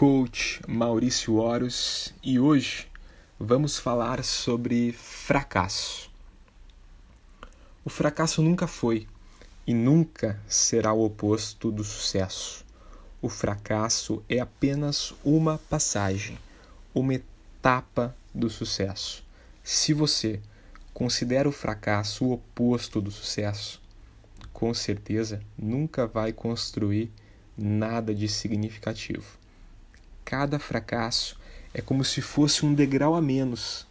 coach Maurício Horus e hoje vamos falar sobre fracasso. O fracasso nunca foi e nunca será o oposto do sucesso. O fracasso é apenas uma passagem, uma etapa do sucesso. Se você considera o fracasso o oposto do sucesso, com certeza nunca vai construir nada de significativo cada fracasso é como se fosse um degrau a menos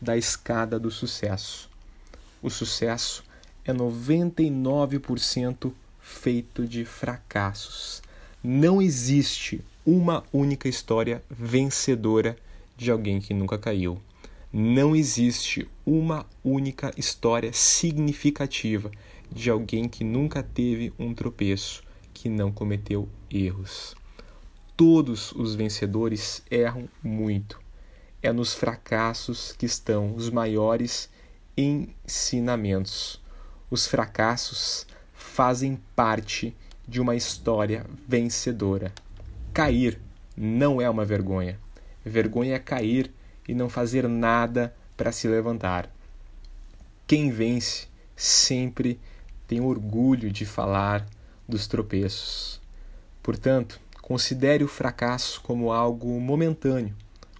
da escada do sucesso. O sucesso é 99% feito de fracassos. Não existe uma única história vencedora de alguém que nunca caiu. Não existe uma única história significativa de alguém que nunca teve um tropeço, que não cometeu erros. Todos os vencedores erram muito. É nos fracassos que estão os maiores ensinamentos. Os fracassos fazem parte de uma história vencedora. Cair não é uma vergonha. Vergonha é cair e não fazer nada para se levantar. Quem vence sempre tem orgulho de falar dos tropeços. Portanto, Considere o fracasso como algo momentâneo,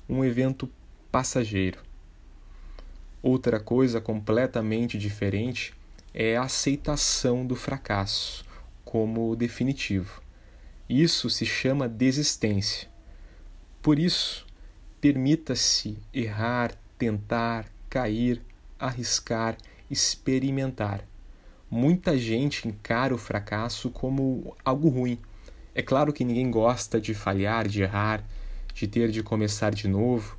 um evento passageiro. Outra coisa completamente diferente é a aceitação do fracasso como definitivo. Isso se chama desistência. Por isso, permita-se errar, tentar, cair, arriscar, experimentar. Muita gente encara o fracasso como algo ruim é claro que ninguém gosta de falhar, de errar, de ter de começar de novo.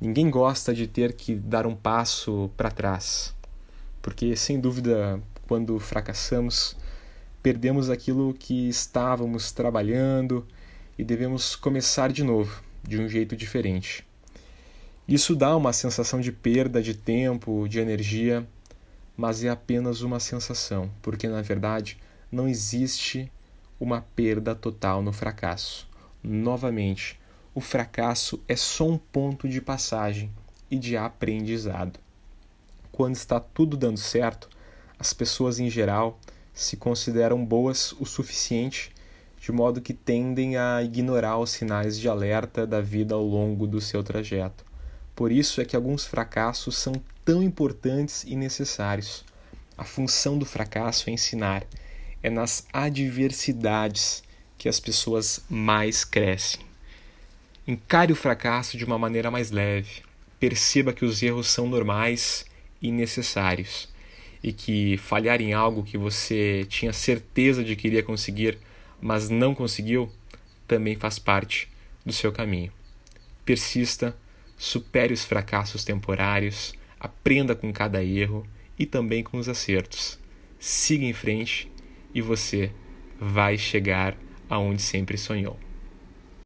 Ninguém gosta de ter que dar um passo para trás. Porque, sem dúvida, quando fracassamos, perdemos aquilo que estávamos trabalhando e devemos começar de novo, de um jeito diferente. Isso dá uma sensação de perda de tempo, de energia, mas é apenas uma sensação, porque na verdade não existe uma perda total no fracasso. Novamente, o fracasso é só um ponto de passagem e de aprendizado. Quando está tudo dando certo, as pessoas em geral se consideram boas o suficiente de modo que tendem a ignorar os sinais de alerta da vida ao longo do seu trajeto. Por isso é que alguns fracassos são tão importantes e necessários. A função do fracasso é ensinar é nas adversidades que as pessoas mais crescem. Encare o fracasso de uma maneira mais leve. Perceba que os erros são normais e necessários e que falhar em algo que você tinha certeza de que iria conseguir, mas não conseguiu, também faz parte do seu caminho. Persista, supere os fracassos temporários, aprenda com cada erro e também com os acertos. Siga em frente e você vai chegar aonde sempre sonhou.